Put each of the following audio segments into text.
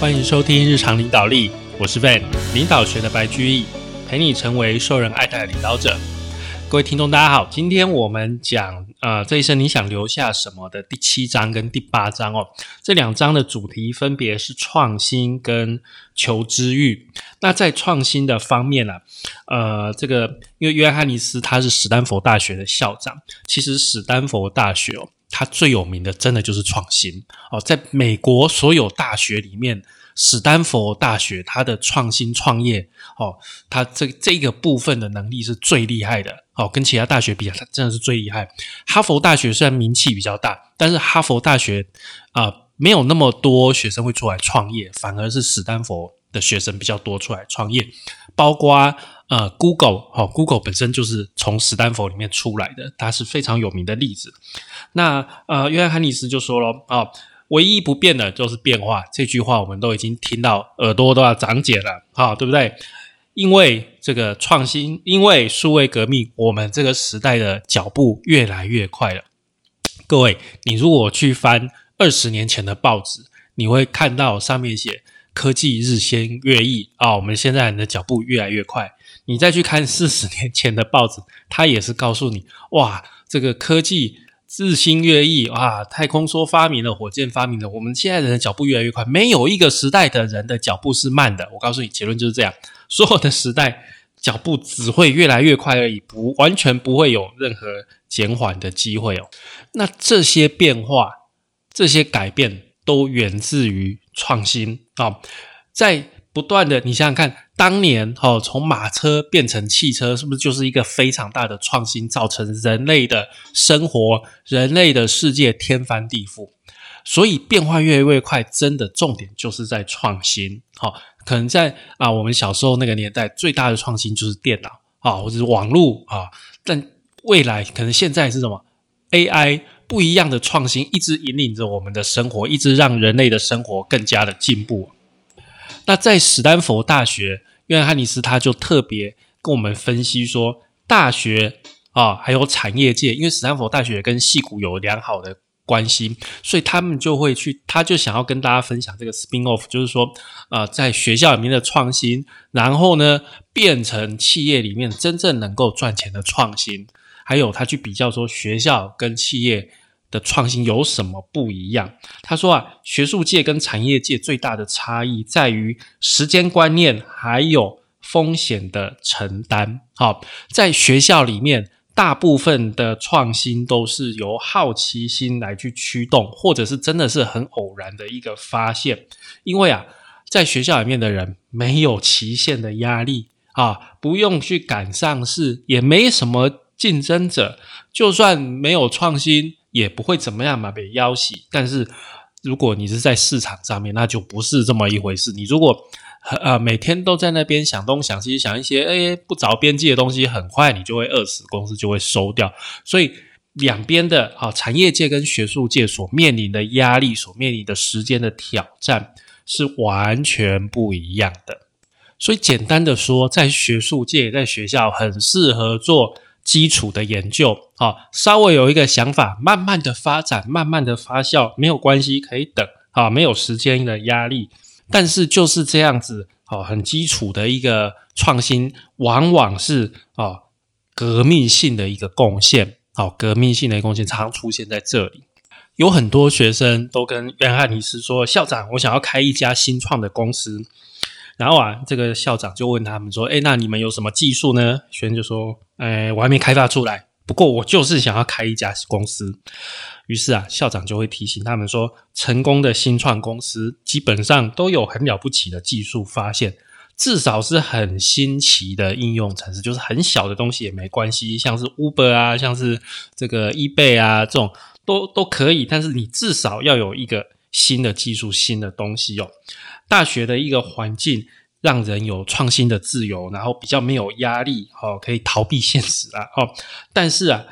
欢迎收听日常领导力，我是 Van，领导学的白居易，陪你成为受人爱戴的领导者。各位听众，大家好，今天我们讲呃这一生你想留下什么的第七章跟第八章哦，这两章的主题分别是创新跟求知欲。那在创新的方面呢，呃，这个因为约翰尼斯他是史丹佛大学的校长，其实史丹佛大学哦，它最有名的真的就是创新哦，在美国所有大学里面。史丹佛大学，它的创新创业，哦，它这这个部分的能力是最厉害的，哦，跟其他大学比它真的是最厉害。哈佛大学虽然名气比较大，但是哈佛大学啊，没有那么多学生会出来创业，反而是史丹佛的学生比较多出来创业。包括呃，Google，哦，Google 本身就是从史丹佛里面出来的，它是非常有名的例子。那呃，约翰·汉尼斯就说了，啊。唯一不变的就是变化，这句话我们都已经听到，耳朵都要长茧了，哈，对不对？因为这个创新，因为数位革命，我们这个时代的脚步越来越快了。各位，你如果去翻二十年前的报纸，你会看到上面写科技日新月异啊，我们现在人的脚步越来越快。你再去看四十年前的报纸，它也是告诉你，哇，这个科技。日新月异啊！太空说发明了，火箭发明了，我们现在人的脚步越来越快，没有一个时代的人的脚步是慢的。我告诉你，结论就是这样：所有的时代脚步只会越来越快而已，不完全不会有任何减缓的机会哦。那这些变化、这些改变都源自于创新啊，在。不断的，你想想看，当年哦，从马车变成汽车，是不是就是一个非常大的创新，造成人类的生活、人类的世界天翻地覆？所以变化越来越快，真的重点就是在创新。好，可能在啊，我们小时候那个年代，最大的创新就是电脑啊，或者是网络啊。但未来可能现在是什么 AI 不一样的创新，一直引领着我们的生活，一直让人类的生活更加的进步。那在史丹佛大学，约翰·汉尼斯他就特别跟我们分析说，大学啊，还有产业界，因为史坦福大学跟戏谷有良好的关系，所以他们就会去，他就想要跟大家分享这个 spin off，就是说，呃，在学校里面的创新，然后呢，变成企业里面真正能够赚钱的创新，还有他去比较说学校跟企业。的创新有什么不一样？他说啊，学术界跟产业界最大的差异在于时间观念，还有风险的承担。好，在学校里面，大部分的创新都是由好奇心来去驱动，或者是真的是很偶然的一个发现。因为啊，在学校里面的人没有期限的压力啊，不用去赶上市，也没什么竞争者，就算没有创新。也不会怎么样嘛，被要挟。但是如果你是在市场上面，那就不是这么一回事。你如果呃每天都在那边想东想西，想一些诶不着边际的东西，很快你就会饿死，公司就会收掉。所以两边的啊产业界跟学术界所面临的压力，所面临的时间的挑战是完全不一样的。所以简单的说，在学术界，在学校很适合做。基础的研究，好，稍微有一个想法，慢慢的发展，慢慢的发酵，没有关系，可以等，啊，没有时间的压力。但是就是这样子，哦，很基础的一个创新，往往是啊革命性的一个贡献，好，革命性的贡献常出现在这里。有很多学生都跟约翰尼斯说：“校长，我想要开一家新创的公司。”然后啊，这个校长就问他们说：“哎，那你们有什么技术呢？”学生就说：“哎，我还没开发出来，不过我就是想要开一家公司。”于是啊，校长就会提醒他们说：“成功的新创公司基本上都有很了不起的技术发现，至少是很新奇的应用程式，就是很小的东西也没关系，像是 Uber 啊，像是这个 eBay 啊，这种都都可以。但是你至少要有一个新的技术、新的东西哦。”大学的一个环境让人有创新的自由，然后比较没有压力，哦，可以逃避现实啊，哦，但是啊，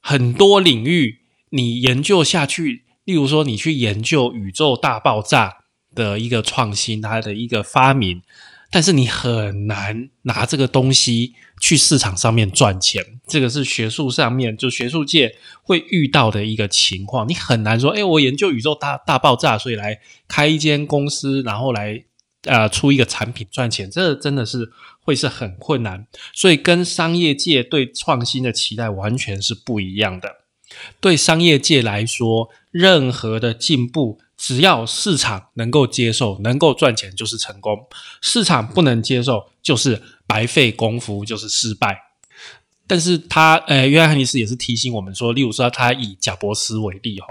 很多领域你研究下去，例如说你去研究宇宙大爆炸的一个创新，它的一个发明，但是你很难拿这个东西去市场上面赚钱。这个是学术上面就学术界会遇到的一个情况。你很难说，哎，我研究宇宙大大爆炸，所以来开一间公司，然后来呃出一个产品赚钱，这真的是会是很困难。所以跟商业界对创新的期待完全是不一样的。对商业界来说，任何的进步。只要市场能够接受，能够赚钱就是成功；市场不能接受，就是白费功夫，就是失败。但是他，呃，约翰·汉尼斯也是提醒我们说，例如说，他以贾伯斯为例，哈，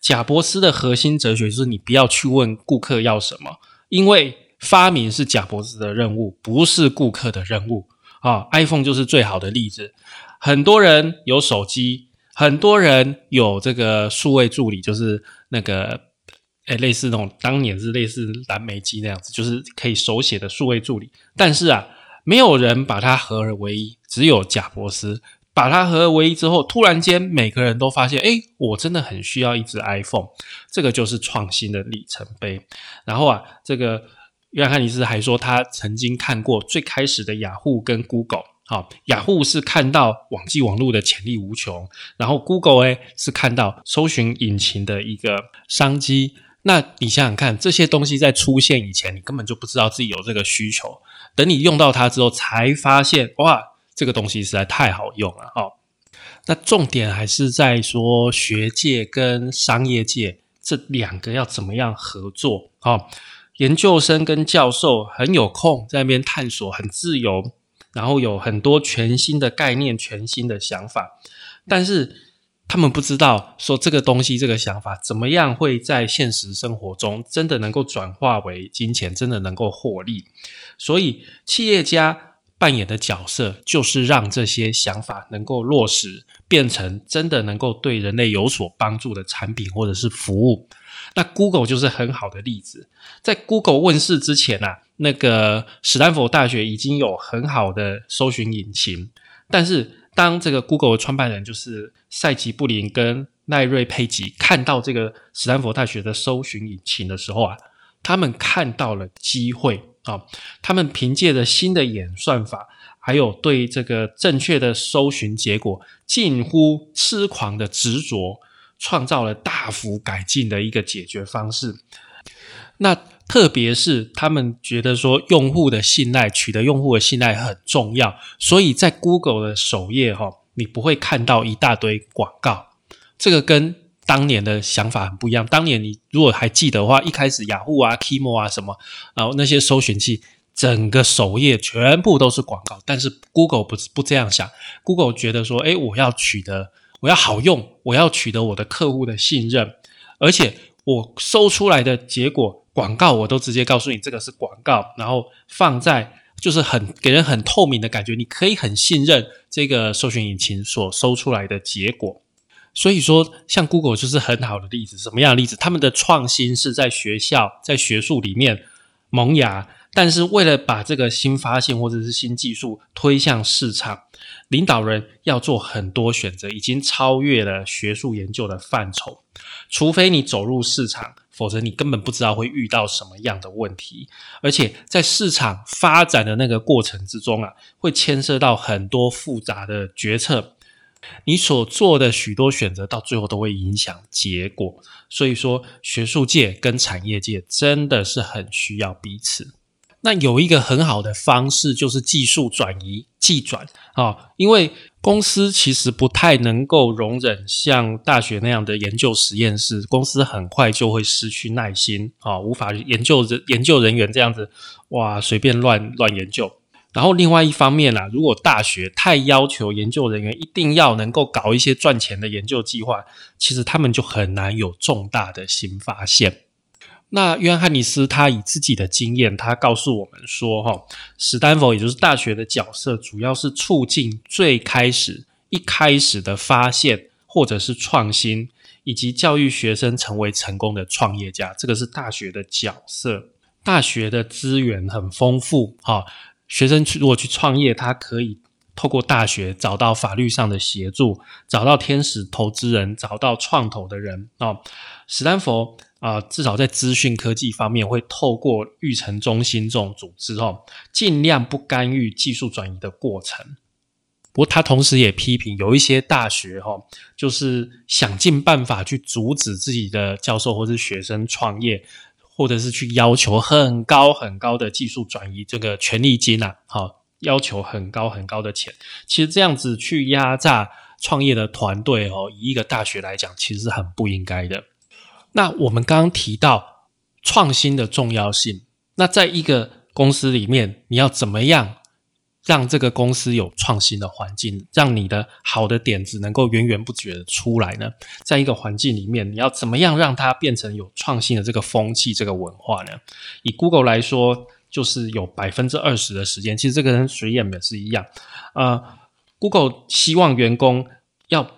贾伯斯的核心哲学就是你不要去问顾客要什么，因为发明是贾伯斯的任务，不是顾客的任务啊。iPhone 就是最好的例子，很多人有手机，很多人有这个数位助理，就是那个。哎，类似那种当年是类似蓝莓机那样子，就是可以手写的数位助理。但是啊，没有人把它合而为一，只有贾博斯把它合二为一之后，突然间每个人都发现，哎，我真的很需要一只 iPhone。这个就是创新的里程碑。然后啊，这个约翰·尼斯还说，他曾经看过最开始的雅虎跟 Google。好，雅虎是看到网际网络的潜力无穷，然后 Google 哎是看到搜寻引擎的一个商机。那你想想看，这些东西在出现以前，你根本就不知道自己有这个需求。等你用到它之后，才发现哇，这个东西实在太好用了哦。那重点还是在说学界跟商业界这两个要怎么样合作哦。研究生跟教授很有空在那边探索，很自由，然后有很多全新的概念、全新的想法，但是。他们不知道说这个东西、这个想法怎么样会在现实生活中真的能够转化为金钱，真的能够获利。所以，企业家扮演的角色就是让这些想法能够落实，变成真的能够对人类有所帮助的产品或者是服务。那 Google 就是很好的例子。在 Google 问世之前啊，那个史丹佛大学已经有很好的搜寻引擎，但是。当这个 Google 的创办人就是塞吉布林跟奈瑞佩吉看到这个斯坦福大学的搜寻引擎的时候啊，他们看到了机会啊！他们凭借着新的演算法，还有对这个正确的搜寻结果近乎痴狂的执着，创造了大幅改进的一个解决方式。那特别是他们觉得说用户的信赖，取得用户的信赖很重要，所以在 Google 的首页哈，你不会看到一大堆广告。这个跟当年的想法很不一样。当年你如果还记得的话，一开始雅虎啊、Kimo 啊什么，然后那些搜寻器，整个首页全部都是广告。但是 Google 不不这样想，Google 觉得说，哎，我要取得，我要好用，我要取得我的客户的信任，而且我搜出来的结果。广告我都直接告诉你这个是广告，然后放在就是很给人很透明的感觉，你可以很信任这个搜寻引擎所搜出来的结果。所以说，像 Google 就是很好的例子。什么样的例子？他们的创新是在学校在学术里面萌芽，但是为了把这个新发现或者是新技术推向市场，领导人要做很多选择，已经超越了学术研究的范畴。除非你走入市场。否则你根本不知道会遇到什么样的问题，而且在市场发展的那个过程之中啊，会牵涉到很多复杂的决策，你所做的许多选择到最后都会影响结果。所以说，学术界跟产业界真的是很需要彼此。那有一个很好的方式，就是技术转移、技转啊，因为公司其实不太能够容忍像大学那样的研究实验室，公司很快就会失去耐心啊，无法研究人研究人员这样子哇，随便乱乱研究。然后另外一方面啊，如果大学太要求研究人员一定要能够搞一些赚钱的研究计划，其实他们就很难有重大的新发现。那约翰·汉尼斯他以自己的经验，他告诉我们说：“哈，史丹佛也就是大学的角色，主要是促进最开始一开始的发现，或者是创新，以及教育学生成为成功的创业家。这个是大学的角色。大学的资源很丰富，哈，学生去如果去创业，他可以透过大学找到法律上的协助，找到天使投资人，找到创投的人哦。史丹佛啊，至少在资讯科技方面，会透过育成中心这种组织哦，尽量不干预技术转移的过程。不过，他同时也批评有一些大学哈，就是想尽办法去阻止自己的教授或是学生创业，或者是去要求很高很高的技术转移这个权利金呐，好，要求很高很高的钱。其实这样子去压榨创业的团队哦，以一个大学来讲，其实是很不应该的。那我们刚刚提到创新的重要性，那在一个公司里面，你要怎么样？让这个公司有创新的环境，让你的好的点子能够源源不绝的出来呢？在一个环境里面，你要怎么样让它变成有创新的这个风气、这个文化呢？以 Google 来说，就是有百分之二十的时间，其实这个跟水眼也是一样。呃，Google 希望员工要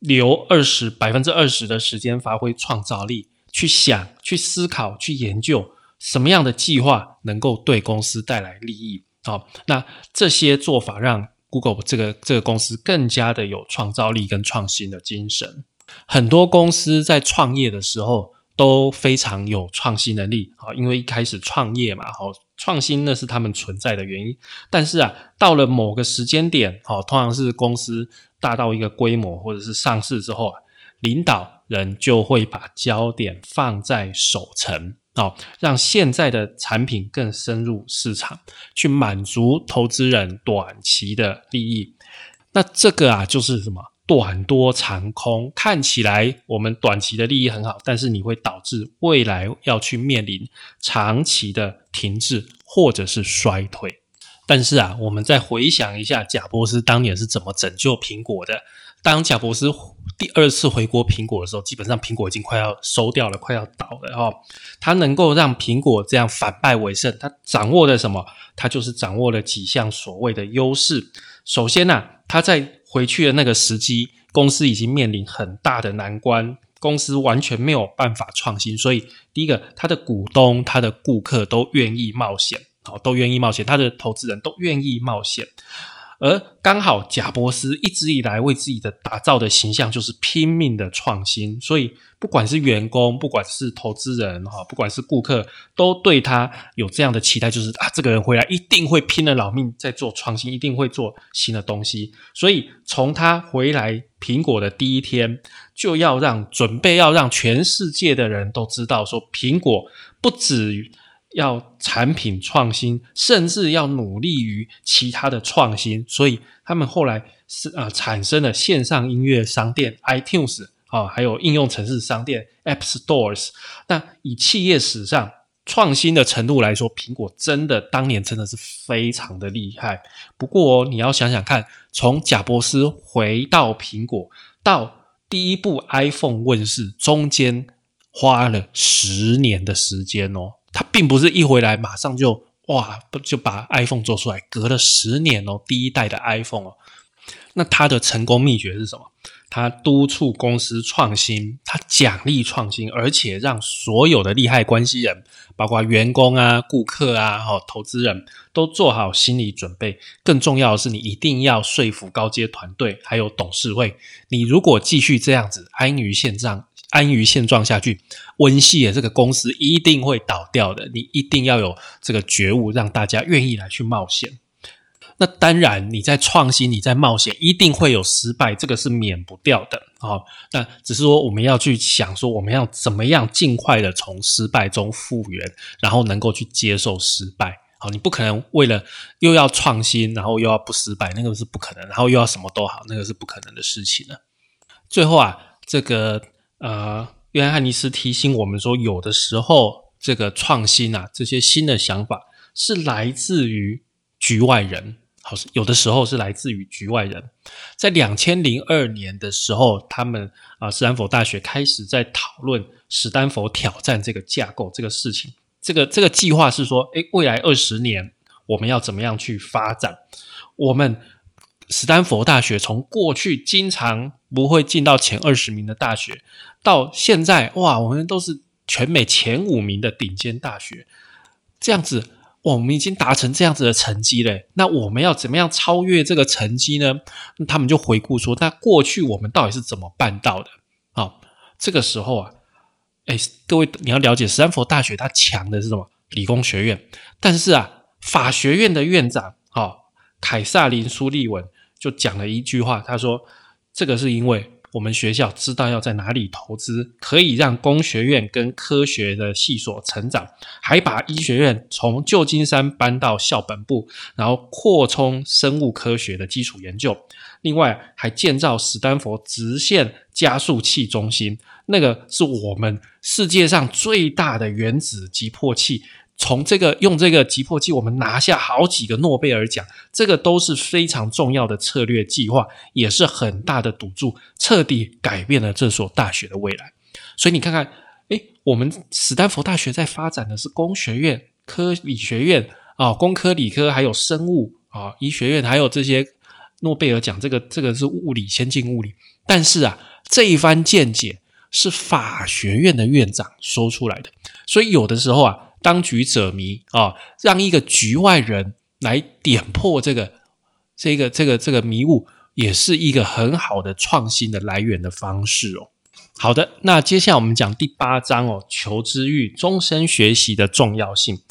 留二十百分之二十的时间发挥创造力，去想、去思考、去研究什么样的计划能够对公司带来利益。好，那这些做法让 Google 这个这个公司更加的有创造力跟创新的精神。很多公司在创业的时候都非常有创新能力好，因为一开始创业嘛，好创新那是他们存在的原因。但是啊，到了某个时间点，好，通常是公司大到一个规模或者是上市之后啊，领导人就会把焦点放在守成。哦，让现在的产品更深入市场，去满足投资人短期的利益。那这个啊，就是什么短多长空？看起来我们短期的利益很好，但是你会导致未来要去面临长期的停滞或者是衰退。但是啊，我们再回想一下，贾伯斯当年是怎么拯救苹果的？当贾伯斯第二次回国苹果的时候，基本上苹果已经快要收掉了，快要倒了哦。他能够让苹果这样反败为胜，他掌握了什么？他就是掌握了几项所谓的优势。首先呢，他在回去的那个时机，公司已经面临很大的难关，公司完全没有办法创新。所以，第一个，他的股东、他的顾客都愿意冒险，哦，都愿意冒险，他的投资人都愿意冒险。而刚好贾伯斯一直以来为自己的打造的形象就是拼命的创新，所以不管是员工，不管是投资人哈，不管是顾客，都对他有这样的期待，就是啊，这个人回来一定会拼了老命在做创新，一定会做新的东西。所以从他回来苹果的第一天，就要让准备要让全世界的人都知道，说苹果不止。要产品创新，甚至要努力于其他的创新，所以他们后来是呃产生了线上音乐商店 iTunes 啊，还有应用程式商店 App Stores。那以企业史上创新的程度来说，苹果真的当年真的是非常的厉害。不过你要想想看，从贾伯斯回到苹果到第一部 iPhone 问世，中间花了十年的时间哦。他并不是一回来马上就哇，不就把 iPhone 做出来，隔了十年哦，第一代的 iPhone 哦。那他的成功秘诀是什么？他督促公司创新，他奖励创新，而且让所有的利害关系人，包括员工啊、顾客啊、哈投资人都做好心理准备。更重要的是，你一定要说服高阶团队还有董事会。你如果继续这样子安于现状。安于现状下去，温系的这个公司一定会倒掉的。你一定要有这个觉悟，让大家愿意来去冒险。那当然，你在创新，你在冒险，一定会有失败，这个是免不掉的啊。那只是说，我们要去想说，我们要怎么样尽快的从失败中复原，然后能够去接受失败。好，你不可能为了又要创新，然后又要不失败，那个是不可能。然后又要什么都好，那个是不可能的事情了。最后啊，这个。呃，约翰汉尼斯提醒我们说，有的时候这个创新啊，这些新的想法是来自于局外人，好，有的时候是来自于局外人。在两千零二年的时候，他们啊，斯坦福大学开始在讨论史丹佛挑战这个架构这个事情。这个这个计划是说，诶，未来二十年我们要怎么样去发展？我们。斯坦福大学从过去经常不会进到前二十名的大学，到现在哇，我们都是全美前五名的顶尖大学。这样子，我们已经达成这样子的成绩了，那我们要怎么样超越这个成绩呢？他们就回顾说，那过去我们到底是怎么办到的？好，这个时候啊，哎，各位你要了解，斯坦福大学它强的是什么？理工学院，但是啊，法学院的院长，好，凯撒琳苏利文就讲了一句话，他说，这个是因为。我们学校知道要在哪里投资，可以让工学院跟科学的系所成长，还把医学院从旧金山搬到校本部，然后扩充生物科学的基础研究。另外，还建造史丹佛直线加速器中心，那个是我们世界上最大的原子急迫器。从这个用这个急迫剂，我们拿下好几个诺贝尔奖，这个都是非常重要的策略计划，也是很大的赌注，彻底改变了这所大学的未来。所以你看看，哎，我们斯坦福大学在发展的是工学院、科理学院啊，工科、理科，还有生物啊，医学院，还有这些诺贝尔奖，这个这个是物理先进物理。但是啊，这一番见解是法学院的院长说出来的，所以有的时候啊。当局者迷啊，让一个局外人来点破这个、这个、这个、这个迷雾，也是一个很好的创新的来源的方式哦。好的，那接下来我们讲第八章哦，求知欲、终身学习的重要性。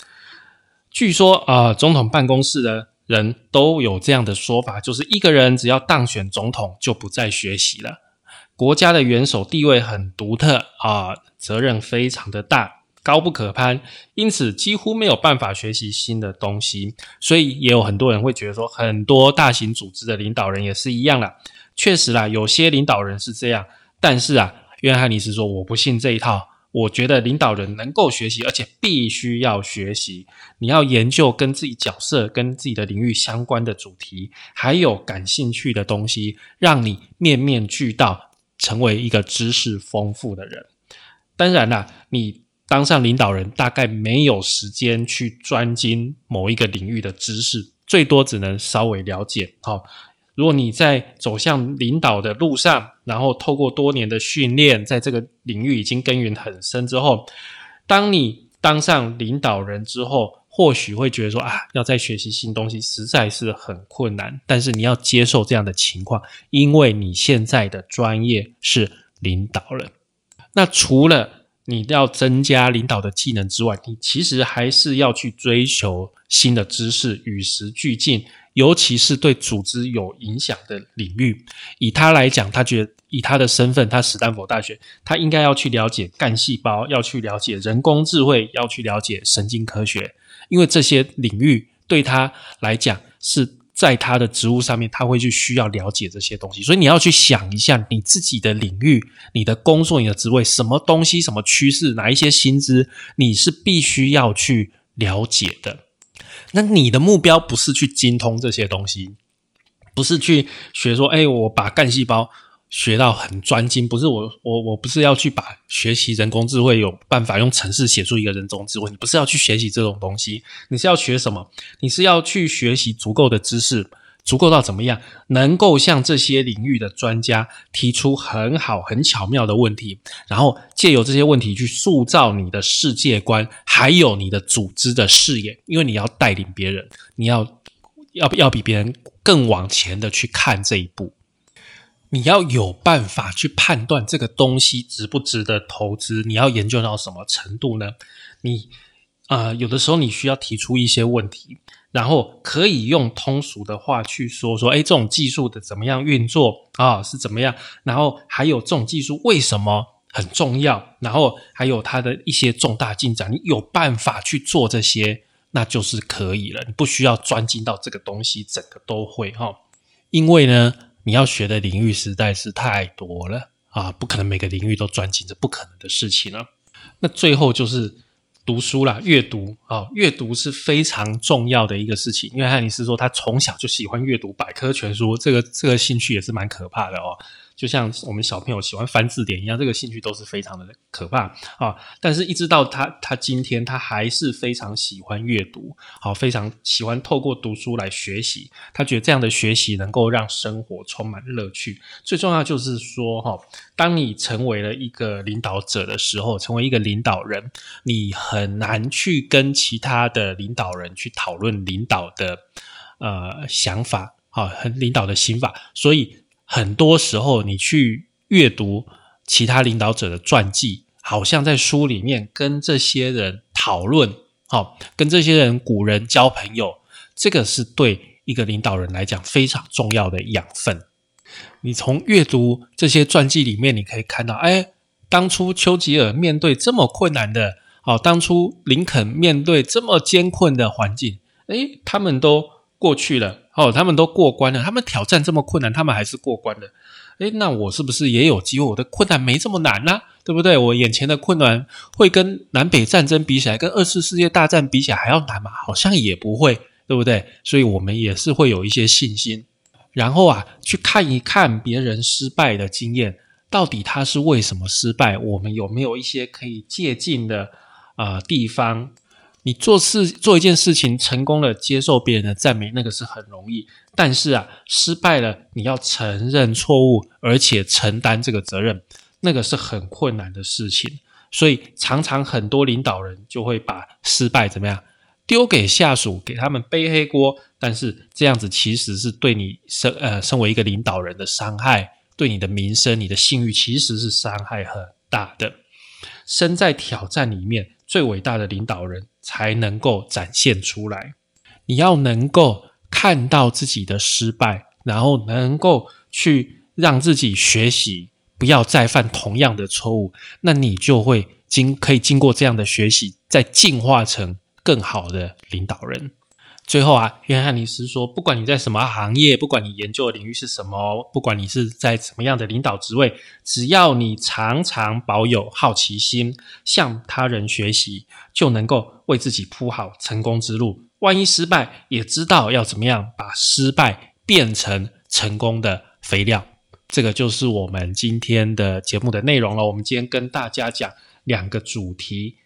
据说啊，总统办公室的人都有这样的说法，就是一个人只要当选总统，就不再学习了。国家的元首地位很独特啊，责任非常的大。高不可攀，因此几乎没有办法学习新的东西。所以也有很多人会觉得说，很多大型组织的领导人也是一样啦。确实啦，有些领导人是这样，但是啊，约翰尼斯说我不信这一套。我觉得领导人能够学习，而且必须要学习。你要研究跟自己角色、跟自己的领域相关的主题，还有感兴趣的东西，让你面面俱到，成为一个知识丰富的人。当然啦，你。当上领导人，大概没有时间去专精某一个领域的知识，最多只能稍微了解。好，如果你在走向领导的路上，然后透过多年的训练，在这个领域已经耕耘很深之后，当你当上领导人之后，或许会觉得说啊，要再学习新东西实在是很困难。但是你要接受这样的情况，因为你现在的专业是领导人。那除了你要增加领导的技能之外，你其实还是要去追求新的知识，与时俱进，尤其是对组织有影响的领域。以他来讲，他觉得以他的身份，他史丹佛大学，他应该要去了解干细胞，要去了解人工智慧，要去了解神经科学，因为这些领域对他来讲是。在他的职务上面，他会去需要了解这些东西，所以你要去想一下你自己的领域、你的工作、你的职位，什么东西、什么趋势、哪一些薪资，你是必须要去了解的。那你的目标不是去精通这些东西，不是去学说，哎，我把干细胞。学到很专精，不是我我我不是要去把学习人工智慧有办法用程式写出一个人工智慧，你不是要去学习这种东西，你是要学什么？你是要去学习足够的知识，足够到怎么样，能够向这些领域的专家提出很好很巧妙的问题，然后借由这些问题去塑造你的世界观，还有你的组织的视野，因为你要带领别人，你要要要比别人更往前的去看这一步。你要有办法去判断这个东西值不值得投资，你要研究到什么程度呢？你啊，有的时候你需要提出一些问题，然后可以用通俗的话去说说，哎，这种技术的怎么样运作啊，是怎么样？然后还有这种技术为什么很重要？然后还有它的一些重大进展，你有办法去做这些，那就是可以了。你不需要专精到这个东西整个都会哈，因为呢。你要学的领域实在是太多了啊，不可能每个领域都专精，这不可能的事情啊。那最后就是读书啦，阅读啊，阅读是非常重要的一个事情。因为汉尼斯说他从小就喜欢阅读百科全书，这个这个兴趣也是蛮可怕的哦。就像我们小朋友喜欢翻字典一样，这个兴趣都是非常的可怕啊。但是，一直到他他今天，他还是非常喜欢阅读，好，非常喜欢透过读书来学习。他觉得这样的学习能够让生活充满乐趣。最重要就是说，哈，当你成为了一个领导者的时候，成为一个领导人，你很难去跟其他的领导人去讨论领导的呃想法。好，很领导的心法，所以很多时候你去阅读其他领导者的传记，好像在书里面跟这些人讨论，好，跟这些人古人交朋友，这个是对一个领导人来讲非常重要的养分。你从阅读这些传记里面，你可以看到，哎，当初丘吉尔面对这么困难的，哦，当初林肯面对这么艰困的环境，哎，他们都过去了。哦，他们都过关了，他们挑战这么困难，他们还是过关了。诶，那我是不是也有机会？我的困难没这么难呢，对不对？我眼前的困难会跟南北战争比起来，跟二次世界大战比起来还要难吗？好像也不会，对不对？所以我们也是会有一些信心，然后啊，去看一看别人失败的经验，到底他是为什么失败？我们有没有一些可以借鉴的啊地方？你做事做一件事情成功了，接受别人的赞美，那个是很容易。但是啊，失败了，你要承认错误，而且承担这个责任，那个是很困难的事情。所以常常很多领导人就会把失败怎么样丢给下属，给他们背黑锅。但是这样子其实是对你身呃身为一个领导人的伤害，对你的名声、你的信誉其实是伤害很大的。身在挑战里面。最伟大的领导人才能够展现出来。你要能够看到自己的失败，然后能够去让自己学习，不要再犯同样的错误，那你就会经可以经过这样的学习，再进化成更好的领导人。最后啊，约翰尼斯说：“不管你在什么行业，不管你研究的领域是什么，不管你是在什么样的领导职位，只要你常常保有好奇心，向他人学习，就能够为自己铺好成功之路。万一失败，也知道要怎么样把失败变成成功的肥料。这个就是我们今天的节目的内容了。我们今天跟大家讲两个主题。”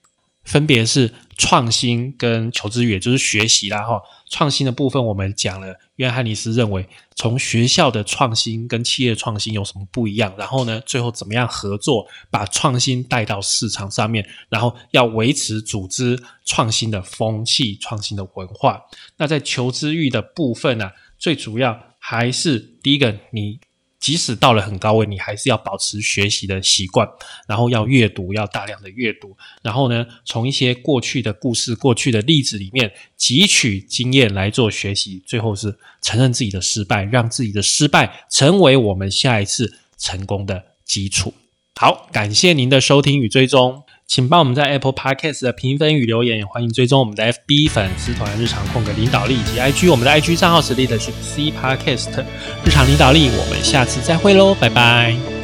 分别是创新跟求知欲，就是学习啦哈。创新的部分我们讲了，约翰尼斯认为从学校的创新跟企业创新有什么不一样？然后呢，最后怎么样合作，把创新带到市场上面？然后要维持组织创新的风气、创新的文化。那在求知欲的部分呢，最主要还是第一个你。即使到了很高位，你还是要保持学习的习惯，然后要阅读，要大量的阅读，然后呢，从一些过去的故事、过去的例子里面汲取经验来做学习，最后是承认自己的失败，让自己的失败成为我们下一次成功的基础。好，感谢您的收听与追踪。请帮我们在 Apple Podcast 的评分与留言，也欢迎追踪我们的 FB 粉丝团日常空格领导力以及 IG，我们的 IG 账号是 lead to C Podcast 日常领导力。我们下次再会喽，拜拜。